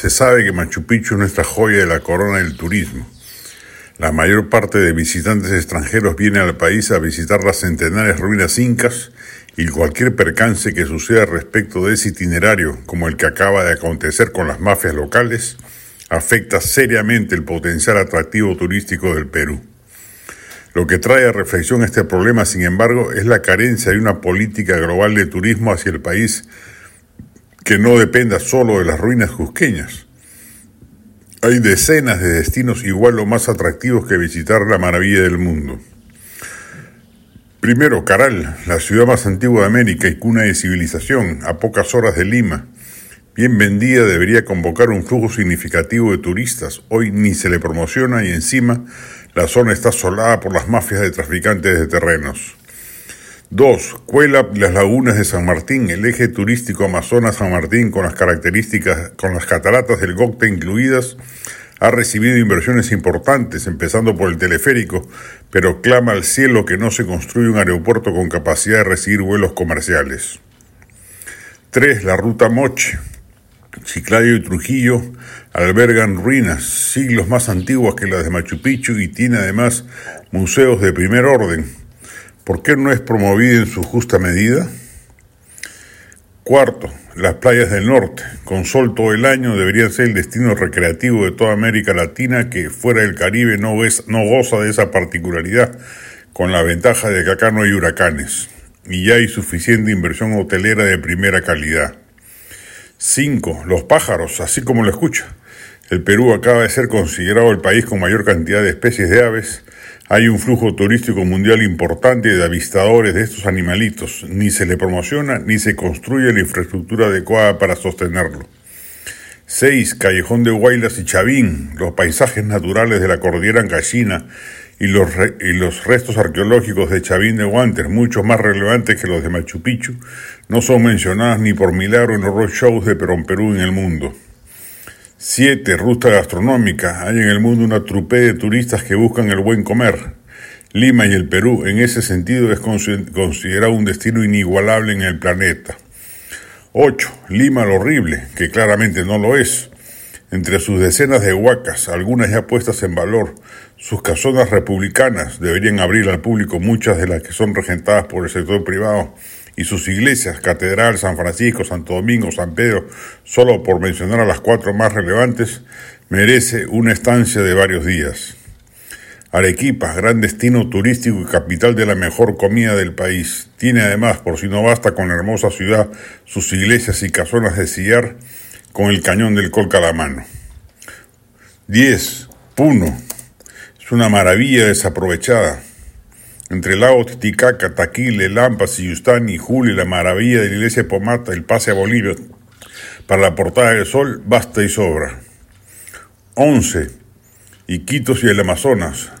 Se sabe que Machu Picchu es nuestra joya de la corona del turismo. La mayor parte de visitantes extranjeros viene al país a visitar las centenares ruinas incas y cualquier percance que suceda respecto de ese itinerario, como el que acaba de acontecer con las mafias locales, afecta seriamente el potencial atractivo turístico del Perú. Lo que trae a reflexión este problema, sin embargo, es la carencia de una política global de turismo hacia el país que no dependa solo de las ruinas cusqueñas. Hay decenas de destinos igual o más atractivos que visitar la maravilla del mundo. Primero, Caral, la ciudad más antigua de América y cuna de civilización, a pocas horas de Lima. Bien vendida debería convocar un flujo significativo de turistas. Hoy ni se le promociona y encima la zona está asolada por las mafias de traficantes de terrenos. 2. Cuela las lagunas de San Martín, el eje turístico Amazonas-San Martín con las características, con las cataratas del Gocta incluidas, ha recibido inversiones importantes, empezando por el teleférico, pero clama al cielo que no se construye un aeropuerto con capacidad de recibir vuelos comerciales. 3. La ruta Moche. Chiclayo y Trujillo albergan ruinas siglos más antiguas que las de Machu Picchu y tiene además museos de primer orden, ¿Por qué no es promovida en su justa medida? Cuarto, las playas del norte, con sol todo el año, deberían ser el destino recreativo de toda América Latina que fuera del Caribe no, no goza de esa particularidad, con la ventaja de que acá no hay huracanes y ya hay suficiente inversión hotelera de primera calidad. Cinco, Los pájaros, así como lo escucha. El Perú acaba de ser considerado el país con mayor cantidad de especies de aves, hay un flujo turístico mundial importante de avistadores de estos animalitos. Ni se le promociona ni se construye la infraestructura adecuada para sostenerlo. 6. Callejón de Huaylas y Chavín, los paisajes naturales de la cordillera Ancashina y los, y los restos arqueológicos de Chavín de Guantes, mucho más relevantes que los de Machu Picchu, no son mencionadas ni por milagro en los roadshows de Perón Perú en el mundo. 7. Ruta gastronómica. Hay en el mundo una trupe de turistas que buscan el buen comer. Lima y el Perú, en ese sentido, es considerado un destino inigualable en el planeta. 8. Lima lo horrible, que claramente no lo es. Entre sus decenas de huacas, algunas ya puestas en valor, sus casonas republicanas deberían abrir al público muchas de las que son regentadas por el sector privado y sus iglesias, Catedral, San Francisco, Santo Domingo, San Pedro, solo por mencionar a las cuatro más relevantes, merece una estancia de varios días. Arequipa, gran destino turístico y capital de la mejor comida del país, tiene además, por si no basta con la hermosa ciudad, sus iglesias y casonas de sillar con el cañón del Colca a la mano. 10. Puno. Es una maravilla desaprovechada entre Lago Titicaca, Taquile, Lampas, Yustani, Juli, la maravilla de la iglesia de Pomata, el pase a Bolivia, para la portada del sol, basta y sobra. 11. Iquitos y el Amazonas,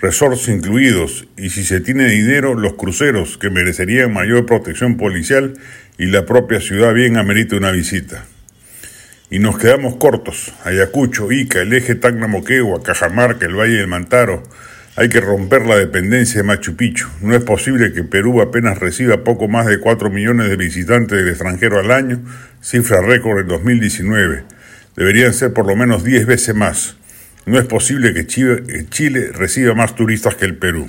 resorts incluidos, y si se tiene dinero, los cruceros, que merecerían mayor protección policial, y la propia ciudad bien amerita una visita. Y nos quedamos cortos. Ayacucho, Ica, el eje Tacna-Moquegua, Cajamarca, el Valle del Mantaro, hay que romper la dependencia de Machu Picchu. No es posible que Perú apenas reciba poco más de 4 millones de visitantes del extranjero al año, cifra récord en 2019. Deberían ser por lo menos 10 veces más. No es posible que Chile reciba más turistas que el Perú.